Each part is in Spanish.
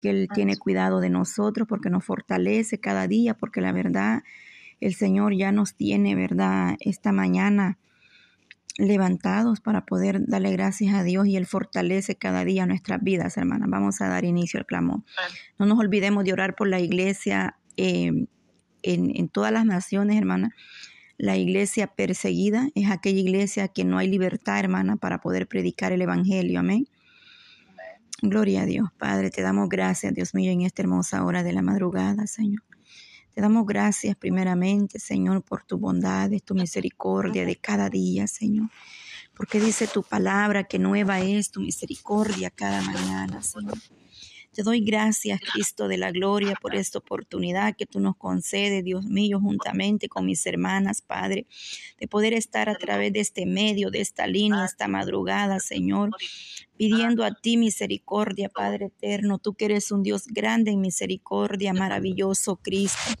que Él tiene cuidado de nosotros, porque nos fortalece cada día, porque la verdad, el Señor ya nos tiene, ¿verdad? Esta mañana levantados para poder darle gracias a Dios y Él fortalece cada día nuestras vidas, hermanas. Vamos a dar inicio al clamor. No nos olvidemos de orar por la iglesia eh, en, en todas las naciones, hermanas. La iglesia perseguida es aquella iglesia que no hay libertad, hermana, para poder predicar el Evangelio. Amén. Gloria a Dios, Padre, te damos gracias, Dios mío, en esta hermosa hora de la madrugada, Señor. Te damos gracias primeramente, Señor, por tu bondad, tu misericordia de cada día, Señor. Porque dice tu palabra que nueva es tu misericordia cada mañana, Señor. Te doy gracias, Cristo de la gloria, por esta oportunidad que tú nos concedes, Dios mío, juntamente con mis hermanas, Padre, de poder estar a través de este medio, de esta línea, esta madrugada, Señor, pidiendo a ti misericordia, Padre eterno, tú que eres un Dios grande en misericordia, maravilloso Cristo.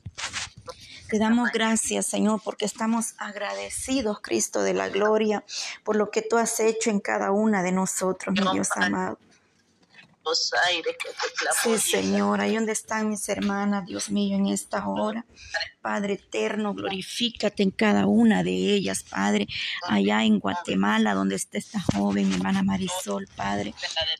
Te damos gracias, Señor, porque estamos agradecidos, Cristo de la gloria, por lo que tú has hecho en cada una de nosotros, mi Dios amado aires que te Sí, Señor, ahí donde están mis hermanas, Dios mío, en esta hora. Padre eterno, glorifícate en cada una de ellas, Padre. Allá en Guatemala, donde está esta joven, mi hermana Marisol, Padre.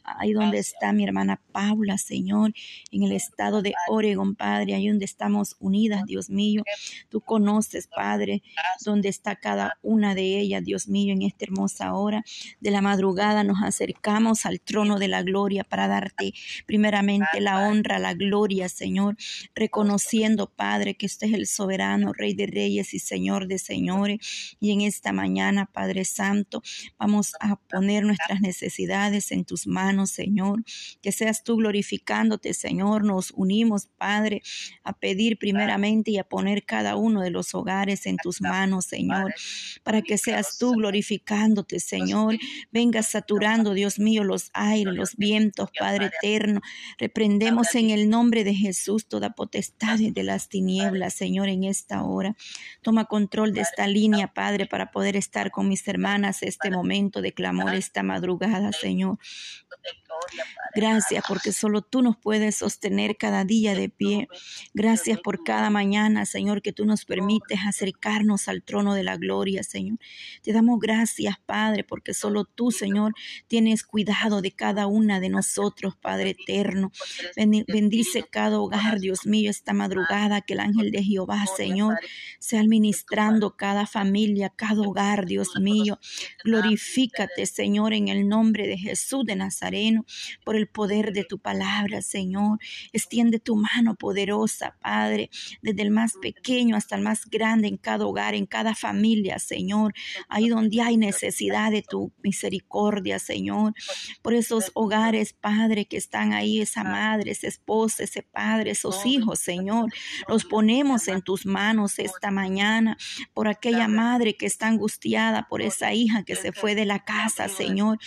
Ahí donde está mi hermana Paula, Señor. En el estado de Oregon, Padre. Ahí donde estamos unidas, Dios mío. Tú conoces, Padre, donde está cada una de ellas, Dios mío, en esta hermosa hora de la madrugada. Nos acercamos al trono de la gloria para darte primeramente la honra, la gloria, Señor. Reconociendo, Padre, que usted es el soberano, Rey de Reyes y Señor de Señores. Y en esta mañana, Padre Santo, vamos a poner nuestras necesidades en tus manos, Señor. Que seas tú glorificándote, Señor. Nos unimos, Padre, a pedir primeramente y a poner cada uno de los hogares en tus manos, Señor. Para que seas tú glorificándote, Señor. Venga saturando, Dios mío, los aires, los vientos, Padre eterno. Reprendemos en el nombre de Jesús toda potestad de las tinieblas, Señor en esta hora. Toma control de esta línea, Padre, para poder estar con mis hermanas este momento de clamor, esta madrugada, Señor. Gracias porque solo tú nos puedes sostener cada día de pie. Gracias por cada mañana, Señor, que tú nos permites acercarnos al trono de la gloria, Señor. Te damos gracias, Padre, porque solo tú, Señor, tienes cuidado de cada una de nosotros, Padre eterno. Bendice cada hogar, Dios mío, esta madrugada, que el ángel de Jehová, Señor, sea administrando cada familia, cada hogar, Dios mío. Glorifícate, Señor, en el nombre de Jesús de Nazareno por el poder de tu palabra, Señor. Extiende tu mano poderosa, Padre, desde el más pequeño hasta el más grande en cada hogar, en cada familia, Señor. Ahí donde hay necesidad de tu misericordia, Señor. Por esos hogares, Padre, que están ahí, esa madre, esa esposa, ese padre, esos hijos, Señor. Los ponemos en tus manos esta mañana por aquella madre que está angustiada, por esa hija que se fue de la casa, Señor.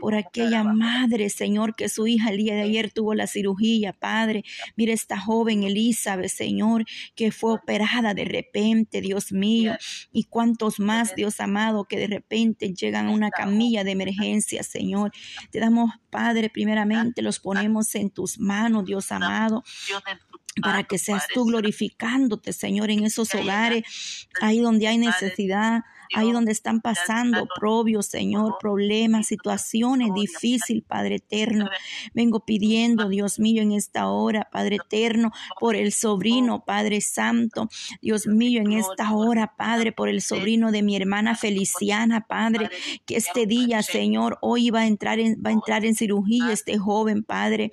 Por aquella madre, Señor Señor, que su hija el día de ayer tuvo la cirugía, Padre. Mira esta joven Elizabeth, Señor, que fue operada de repente, Dios mío. Y cuántos más, Dios amado, que de repente llegan a una camilla de emergencia, Señor. Te damos, Padre, primeramente los ponemos en tus manos, Dios amado para que seas tú glorificándote, Señor, en esos hogares, ahí donde hay necesidad, ahí donde están pasando probios, Señor, problemas, situaciones difíciles, Padre eterno. Vengo pidiendo, Dios mío, en esta hora, Padre eterno, por el sobrino, Padre Santo, Dios mío, en esta hora, Padre, por el sobrino de mi hermana Feliciana, Padre, que este día, Señor, hoy va a entrar en, va a entrar en cirugía este joven, Padre,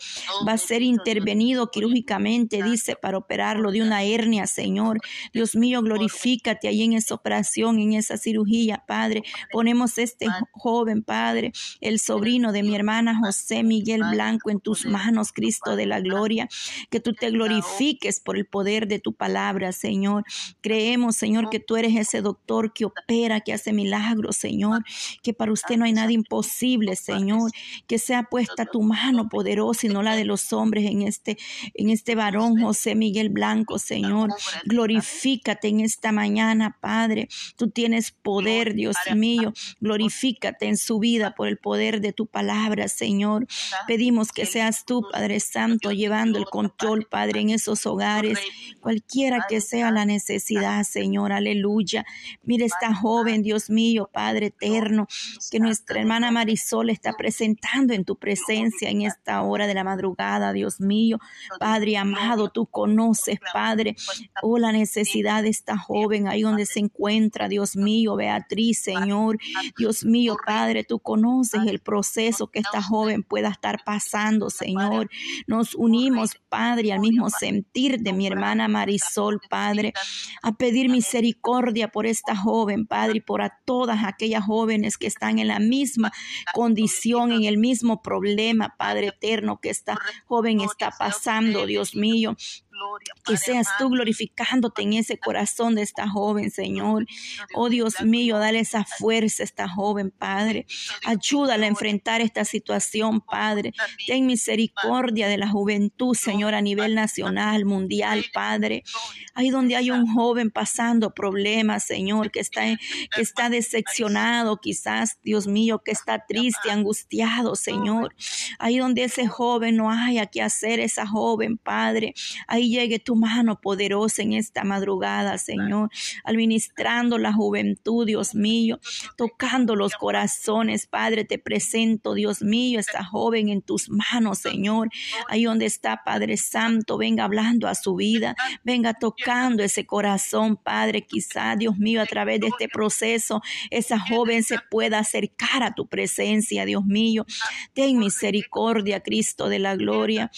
va a ser intervenido quirúrgicamente, dice, para operarlo de una hernia, Señor. Dios mío, glorifícate ahí en esa operación, en esa cirugía, Padre. Ponemos este joven, Padre, el sobrino de mi hermana José Miguel Blanco en tus manos, Cristo de la gloria. Que tú te glorifiques por el poder de tu palabra, Señor. Creemos, Señor, que tú eres ese doctor que opera, que hace milagros, Señor. Que para usted no hay nada imposible, Señor. Que sea puesta tu mano poderosa y no la de los hombres en este, en este varón, José Miguel Blanco, Señor. Glorifícate en esta mañana, Padre. Tú tienes poder, Dios mío. Glorifícate en su vida por el poder de tu palabra, Señor. Pedimos que seas tú, Padre Santo, llevando el control, Padre, en esos hogares, cualquiera que sea la necesidad, Señor. Aleluya. Mire esta joven, Dios mío, Padre eterno, que nuestra hermana Marisol está presentando en tu presencia en esta hora de la madrugada, Dios mío. Padre amado, tú conoces, Padre, oh la necesidad de esta joven ahí donde se encuentra, Dios mío, Beatriz, Señor. Dios mío, Padre, tú conoces el proceso que esta joven pueda estar pasando, Señor. Nos unimos, Padre, al mismo sentir de mi hermana Marisol, Padre, a pedir misericordia por esta joven, Padre, y por a todas aquellas jóvenes que están en la misma condición, en el mismo problema, Padre eterno, que esta joven está pasando, Dios mío. Que seas tú glorificándote en ese corazón de esta joven, Señor. Oh Dios mío, dale esa fuerza a esta joven, Padre. Ayúdala a enfrentar esta situación, Padre. Ten misericordia de la juventud, Señor, a nivel nacional, mundial, Padre. Ahí donde hay un joven pasando problemas, Señor, que está, que está decepcionado, quizás, Dios mío, que está triste, angustiado, Señor. Ahí donde ese joven no haya que hacer, esa joven, Padre. Ahí llegue tu mano poderosa en esta madrugada, Señor, administrando la juventud, Dios mío, tocando los corazones, Padre, te presento, Dios mío, esta joven en tus manos, Señor, ahí donde está, Padre Santo, venga hablando a su vida, venga tocando ese corazón, Padre, quizá, Dios mío, a través de este proceso, esa joven se pueda acercar a tu presencia, Dios mío, ten misericordia, Cristo de la gloria,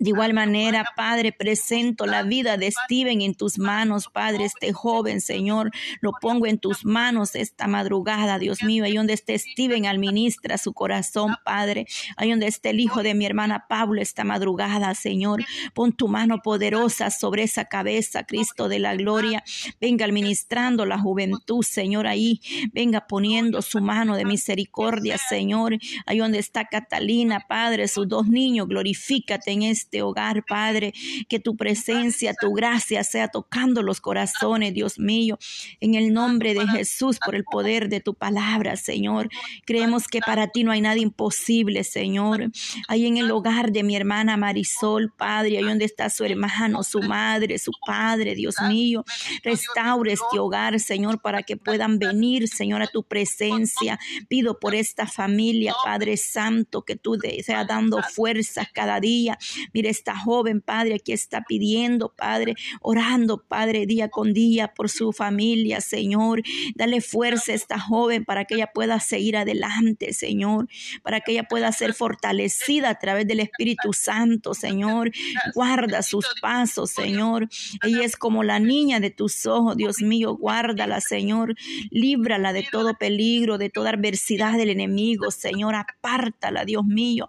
de igual manera, Padre, presento la vida de Steven en tus manos, Padre, este joven, Señor, lo pongo en tus manos esta madrugada, Dios mío, ahí donde esté Steven, administra su corazón, Padre, ahí donde esté el hijo de mi hermana Pablo esta madrugada, Señor, pon tu mano poderosa sobre esa cabeza, Cristo de la gloria, venga administrando la juventud, Señor, ahí, venga poniendo su mano de misericordia, Señor, ahí donde está Catalina, Padre, sus dos niños, glorifícate en este este hogar, Padre, que tu presencia, tu gracia sea tocando los corazones, Dios mío, en el nombre de Jesús, por el poder de tu palabra, Señor. Creemos que para ti no hay nada imposible, Señor. Ahí en el hogar de mi hermana Marisol, Padre, ahí donde está su hermano, su madre, su padre, Dios mío, restaure este hogar, Señor, para que puedan venir, Señor, a tu presencia. Pido por esta familia, Padre Santo, que tú seas dando fuerzas cada día. Mire esta joven, Padre, aquí está pidiendo, Padre, orando, Padre, día con día por su familia, Señor. Dale fuerza a esta joven para que ella pueda seguir adelante, Señor, para que ella pueda ser fortalecida a través del Espíritu Santo, Señor. Guarda sus pasos, Señor. Ella es como la niña de tus ojos, Dios mío, guárdala, Señor. Líbrala de todo peligro, de toda adversidad del enemigo, Señor. Apártala, Dios mío,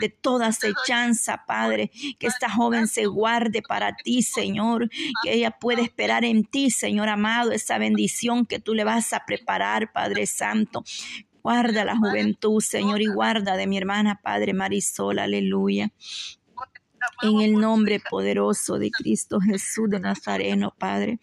de toda acechanza, Padre que esta joven se guarde para ti, Señor, que ella pueda esperar en ti, Señor amado, esa bendición que tú le vas a preparar, Padre Santo. Guarda la juventud, Señor, y guarda de mi hermana, Padre Marisol, aleluya. En el nombre poderoso de Cristo Jesús de Nazareno, Padre.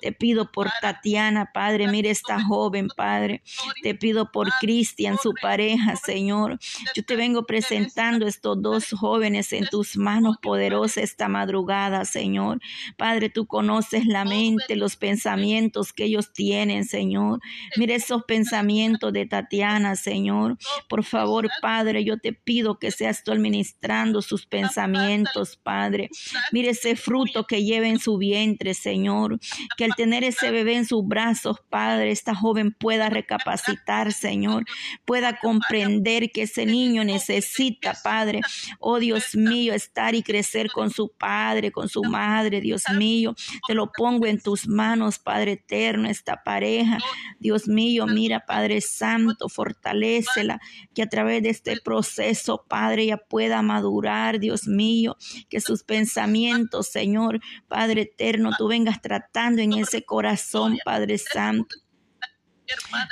Te pido por Tatiana, Padre. Mire esta joven, Padre. Te pido por Cristian, su pareja, Señor. Yo te vengo presentando estos dos jóvenes en tus manos poderosas esta madrugada, Señor. Padre, tú conoces la mente, los pensamientos que ellos tienen, Señor. Mire esos pensamientos de Tatiana, Señor. Por favor, Padre, yo te pido que seas tú administrando sus pensamientos Padre. Mire ese fruto que lleva en su vientre, Señor. Que al tener ese bebé en sus brazos, Padre, esta joven pueda recapacitar, Señor. Pueda comprender que ese niño necesita, Padre. Oh Dios mío, estar y crecer con su padre, con su madre, Dios mío. Te lo pongo en tus manos, Padre eterno, esta pareja. Dios mío, mira, Padre Santo, fortalecela. Que a través de este proceso, Padre, ella pueda madurar, Dios mío que sus pensamientos, Señor, Padre eterno, tú vengas tratando en ese corazón, Padre Santo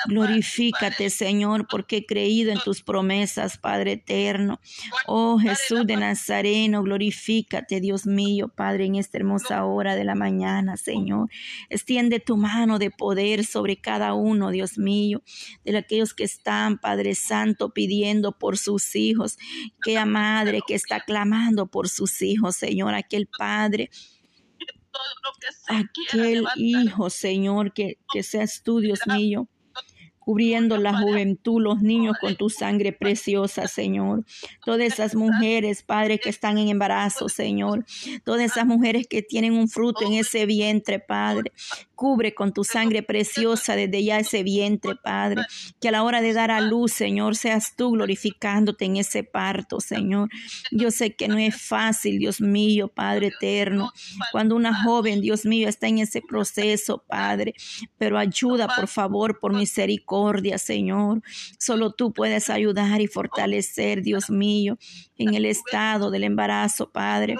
Glorifícate, Señor, porque he creído en tus promesas, Padre eterno. Oh Jesús de Nazareno, glorifícate, Dios mío, Padre, en esta hermosa hora de la mañana, Señor. Extiende tu mano de poder sobre cada uno, Dios mío, de aquellos que están, Padre Santo, pidiendo por sus hijos. Aquella madre que está clamando por sus hijos, Señor, aquel Padre aquel hijo, Señor, que, que seas tú, Dios mío, cubriendo la juventud, los niños con tu sangre preciosa, Señor. Todas esas mujeres, Padre, que están en embarazo, Señor. Todas esas mujeres que tienen un fruto en ese vientre, Padre. Cubre con tu sangre preciosa desde ya ese vientre, Padre. Que a la hora de dar a luz, Señor, seas tú glorificándote en ese parto, Señor. Yo sé que no es fácil, Dios mío, Padre eterno. Cuando una joven, Dios mío, está en ese proceso, Padre. Pero ayuda, por favor, por misericordia, Señor. Solo tú puedes ayudar y fortalecer, Dios mío, en el estado del embarazo, Padre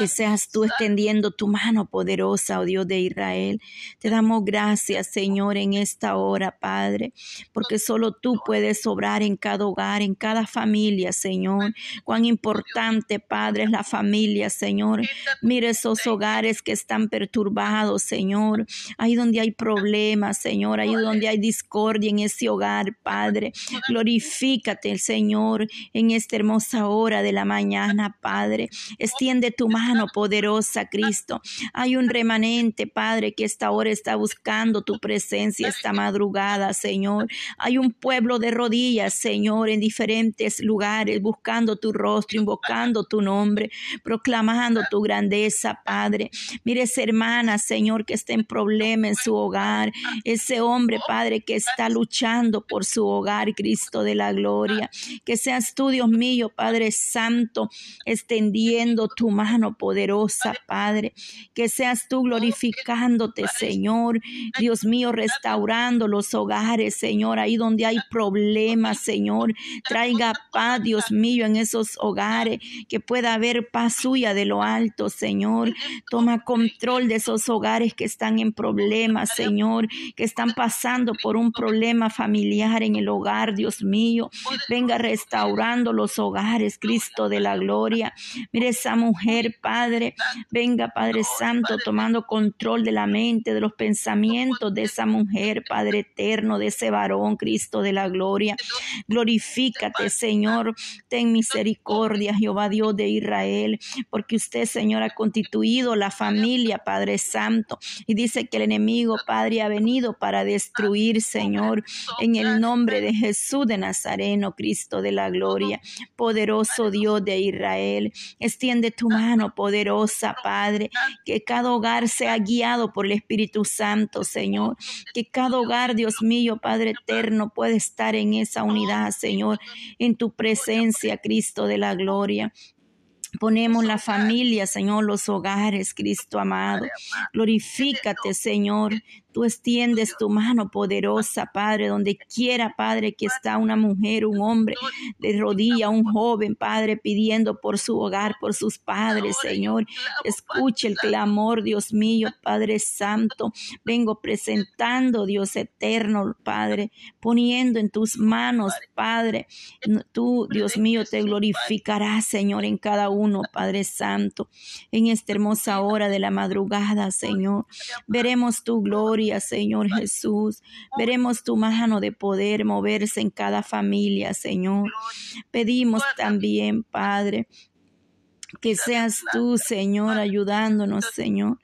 que seas tú extendiendo tu mano poderosa, oh Dios de Israel. Te damos gracias, Señor, en esta hora, Padre, porque solo tú puedes obrar en cada hogar, en cada familia, Señor. Cuán importante, Padre, es la familia, Señor. Mire esos hogares que están perturbados, Señor. Ahí donde hay problemas, Señor. Ahí donde hay discordia en ese hogar, Padre. Glorifícate, Señor, en esta hermosa hora de la mañana, Padre. Extiende tu mano poderosa, Cristo. Hay un remanente, Padre, que esta hora está buscando tu presencia esta madrugada, Señor. Hay un pueblo de rodillas, Señor, en diferentes lugares, buscando tu rostro, invocando tu nombre, proclamando tu grandeza, Padre. Mire esa hermana, Señor, que está en problema en su hogar. Ese hombre, Padre, que está luchando por su hogar, Cristo de la gloria. Que seas tú, Dios mío, Padre Santo, extendiendo tu mano poderosa, Padre. Que seas tú glorificándote, Señor. Dios mío, restaurando los hogares, Señor, ahí donde hay problemas, Señor. Traiga paz, Dios mío, en esos hogares, que pueda haber paz suya de lo alto, Señor. Toma control de esos hogares que están en problemas, Señor, que están pasando por un problema familiar en el hogar, Dios mío. Venga restaurando los hogares, Cristo de la gloria. Mire esa mujer, Padre. Venga, Padre Santo, tomando control de la mente, de los pensamientos de esa mujer, Padre eterno, de ese varón, Cristo de la gloria. Glorifícate, Señor. Ten misericordia, Jehová Dios de Israel, porque usted, Señor, ha constituido la familia, Padre Santo. Y dice que el enemigo, Padre, ha venido para destruir, Señor, en el nombre de Jesús de Nazareno, Cristo de la gloria. Poderoso Dios de Israel, extiende tu mano, poderosa, Padre. Que cada hogar sea guiado por el Espíritu Santo, Señor. Que cada hogar, Dios mío, Padre eterno, pueda estar en esa unidad, Señor, en tu presencia, Cristo de la gloria. Ponemos la familia, Señor, los hogares, Cristo amado. Glorifícate, Señor. Tú extiendes tu mano poderosa, Padre, donde quiera, Padre, que está una mujer, un hombre de rodilla, un joven, Padre, pidiendo por su hogar, por sus padres, Señor. Escuche el clamor, Dios mío, Padre Santo. Vengo presentando, Dios eterno, Padre, poniendo en tus manos, Padre. Tú, Dios mío, te glorificarás, Señor, en cada uno, Padre Santo, en esta hermosa hora de la madrugada, Señor. Veremos tu gloria Señor Jesús. Veremos tu mano de poder moverse en cada familia, Señor. Pedimos también, Padre, que seas tú, Señor, ayudándonos, Señor.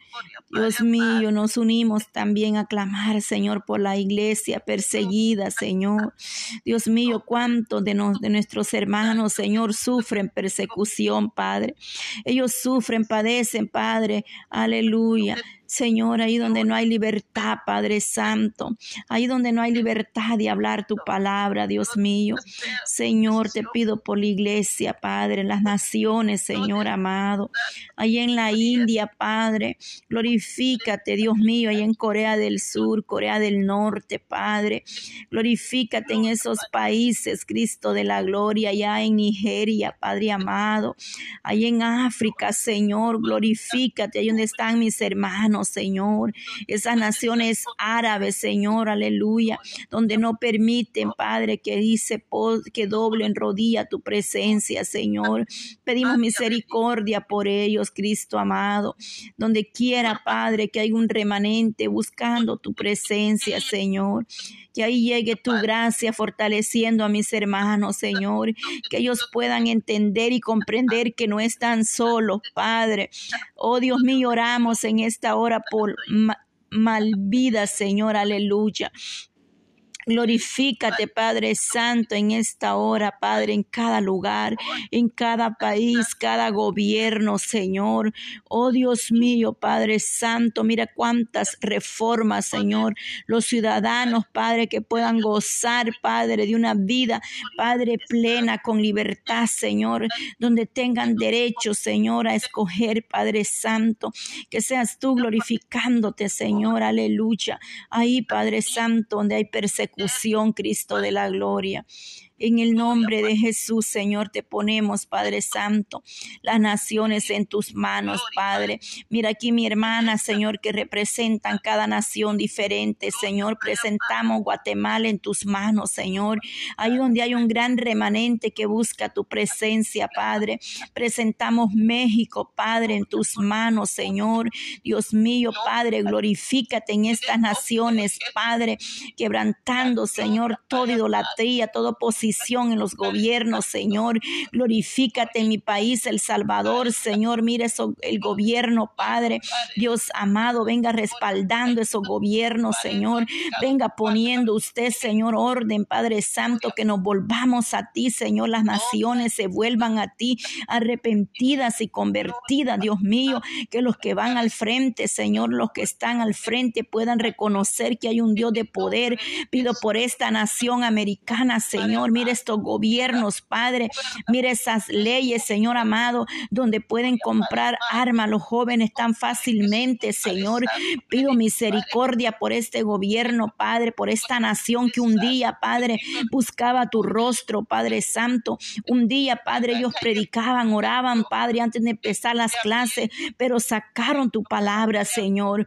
Dios mío, nos unimos también a clamar, Señor, por la iglesia perseguida, Señor. Dios mío, cuántos de, de nuestros hermanos, Señor, sufren persecución, Padre. Ellos sufren, padecen, Padre. Aleluya. Señor, ahí donde no hay libertad, Padre Santo, ahí donde no hay libertad de hablar tu palabra, Dios mío. Señor, te pido por la iglesia, Padre, en las naciones, Señor amado, ahí en la India, Padre, glorifícate, Dios mío, ahí en Corea del Sur, Corea del Norte, Padre, glorifícate en esos países, Cristo de la gloria, allá en Nigeria, Padre amado, ahí en África, Señor, glorifícate, ahí donde están mis hermanos Señor. Esas naciones árabes, Señor, aleluya, donde no permiten, Padre, que dice que doblen rodilla tu presencia, Señor. Pedimos misericordia por ellos, Cristo amado. Donde quiera, Padre, que hay un remanente buscando tu presencia, Señor. Que ahí llegue tu gracia fortaleciendo a mis hermanos, Señor. Que ellos puedan entender y comprender que no están solos, Padre. Oh Dios mío, oramos en esta hora por malvidas, Señor, aleluya. Glorifícate, Padre Santo, en esta hora, Padre, en cada lugar, en cada país, cada gobierno, Señor. Oh Dios mío, Padre Santo, mira cuántas reformas, Señor. Los ciudadanos, Padre, que puedan gozar, Padre, de una vida, Padre, plena, con libertad, Señor, donde tengan derecho, Señor, a escoger, Padre Santo. Que seas tú glorificándote, Señor, aleluya. Ahí, Padre Santo, donde hay persecución Cristo de la gloria. En el nombre de Jesús, Señor, te ponemos, Padre Santo, las naciones en tus manos, Padre. Mira aquí mi hermana, Señor, que representan cada nación diferente, Señor. Presentamos Guatemala en tus manos, Señor. Ahí donde hay un gran remanente que busca tu presencia, Padre. Presentamos México, Padre, en tus manos, Señor. Dios mío, Padre, glorifícate en estas naciones, Padre, quebrantando, Señor, toda idolatría, todo en los gobiernos, Señor. Glorifícate en mi país, El Salvador, Señor. Mire eso, el gobierno, Padre. Dios amado, venga respaldando esos gobiernos, Señor. Venga poniendo usted, Señor, orden, Padre Santo, que nos volvamos a ti, Señor. Las naciones se vuelvan a ti, arrepentidas y convertidas, Dios mío. Que los que van al frente, Señor, los que están al frente puedan reconocer que hay un Dios de poder. Pido por esta nación americana, Señor mire estos gobiernos, Padre, mire esas leyes, Señor amado, donde pueden comprar armas los jóvenes tan fácilmente, Señor. Pido misericordia por este gobierno, Padre, por esta nación que un día, Padre, buscaba tu rostro, Padre Santo. Un día, Padre, ellos predicaban, oraban, Padre, antes de empezar las clases, pero sacaron tu palabra, Señor.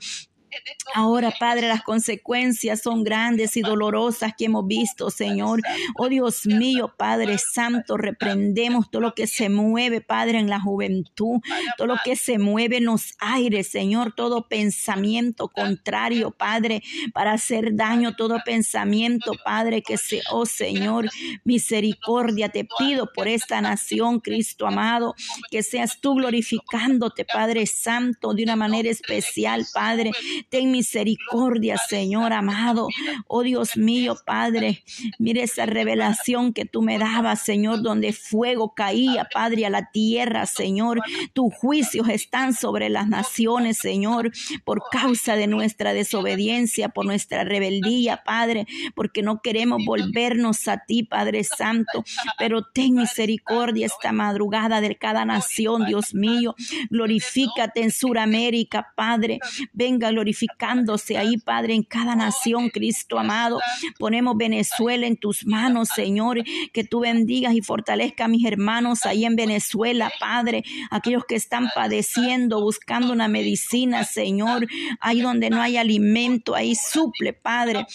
Ahora, Padre, las consecuencias son grandes y dolorosas que hemos visto, Señor. Oh Dios mío, Padre Santo, reprendemos todo lo que se mueve, Padre, en la juventud, todo lo que se mueve en los aires, Señor, todo pensamiento contrario, Padre, para hacer daño, todo pensamiento, Padre, que se, oh Señor, misericordia, te pido por esta nación, Cristo amado, que seas tú glorificándote, Padre Santo, de una manera especial, Padre Ten misericordia, Señor amado. Oh Dios mío, Padre, mire esa revelación que tú me dabas, Señor, donde fuego caía, Padre, a la tierra, Señor. Tus juicios están sobre las naciones, Señor, por causa de nuestra desobediencia, por nuestra rebeldía, Padre, porque no queremos volvernos a ti, Padre Santo. Pero ten misericordia esta madrugada de cada nación, Dios mío. Glorifícate en Suramérica, Padre. Venga, glorifícate glorificándose ahí, Padre, en cada nación, Cristo amado. Ponemos Venezuela en tus manos, Señor, que tú bendigas y fortalezca a mis hermanos ahí en Venezuela, Padre, aquellos que están padeciendo, buscando una medicina, Señor, ahí donde no hay alimento, ahí suple, Padre.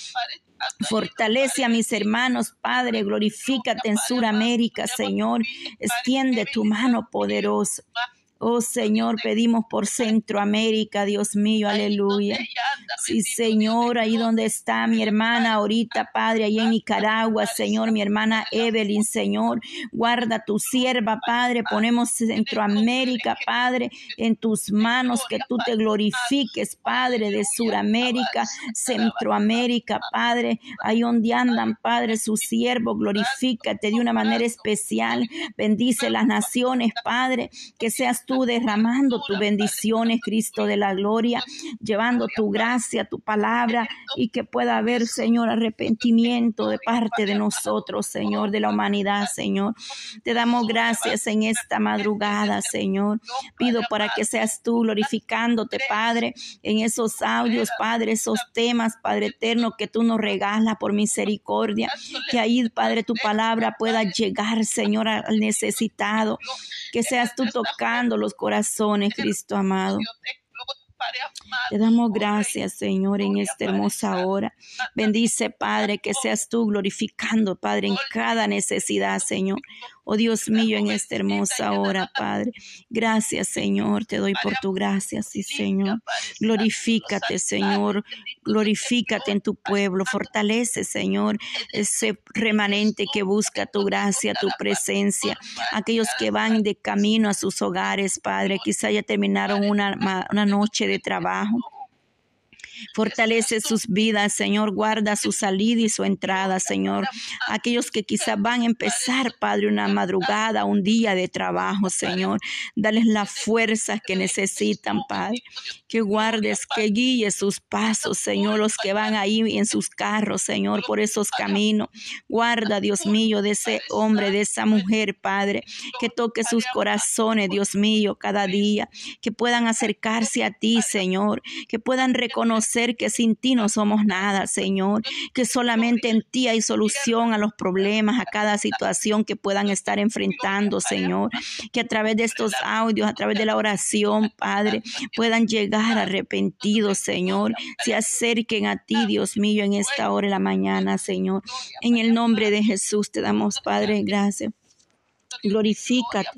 Fortalece a mis hermanos, Padre, glorifícate en Suramérica, Señor. Extiende tu mano poderosa. Oh Señor, pedimos por Centroamérica, Dios mío, aleluya. Sí, Señor, ahí donde está mi hermana ahorita, Padre, ahí en Nicaragua, Señor, mi hermana Evelyn, Señor, guarda tu sierva, Padre, ponemos Centroamérica, Padre, en tus manos, que tú te glorifiques, Padre, de Suramérica, Centroamérica, Padre, ahí donde andan, Padre, su siervo, glorifícate de una manera especial, bendice las naciones, Padre, que seas tú derramando tus bendiciones, Cristo de la gloria, llevando tu gracia, tu palabra y que pueda haber, Señor, arrepentimiento de parte de nosotros, Señor, de la humanidad, Señor. Te damos gracias en esta madrugada, Señor. Pido para que seas tú glorificándote, Padre, en esos audios, Padre, esos temas, Padre eterno, que tú nos regalas por misericordia. Que ahí, Padre, tu palabra pueda llegar, Señor, al necesitado. Que seas tú tocando los corazones, Cristo amado. Te damos gracias, Señor, en esta hermosa hora. Bendice, Padre, que seas tú glorificando, Padre, en cada necesidad, Señor. Oh Dios mío, en esta hermosa hora, Padre. Gracias, Señor. Te doy por tu gracia, sí, Señor. Glorifícate, Señor. Glorifícate en tu pueblo. Fortalece, Señor, ese remanente que busca tu gracia, tu presencia. Aquellos que van de camino a sus hogares, Padre. Quizá ya terminaron una, una noche de trabajo. Fortalece sus vidas, Señor. Guarda su salida y su entrada, Señor. Aquellos que quizás van a empezar, Padre, una madrugada, un día de trabajo, Señor. Dales las fuerzas que necesitan, Padre. Que guardes, que guíes sus pasos, Señor. Los que van ahí en sus carros, Señor, por esos caminos. Guarda, Dios mío, de ese hombre, de esa mujer, Padre. Que toque sus corazones, Dios mío, cada día. Que puedan acercarse a ti, Señor. Que puedan reconocer que sin ti no somos nada, Señor, que solamente en ti hay solución a los problemas, a cada situación que puedan estar enfrentando, Señor, que a través de estos audios, a través de la oración, Padre, puedan llegar arrepentidos, Señor, se acerquen a ti, Dios mío, en esta hora de la mañana, Señor. En el nombre de Jesús te damos, Padre, gracias. Glorifícate,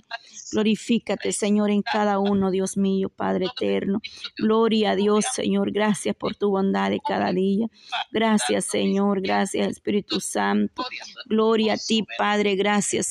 glorifícate, Señor, en cada uno, Dios mío, Padre eterno. Gloria a Dios, Señor. Gracias por tu bondad de cada día. Gracias, Señor. Gracias, Espíritu Santo. Gloria a ti, Padre. Gracias.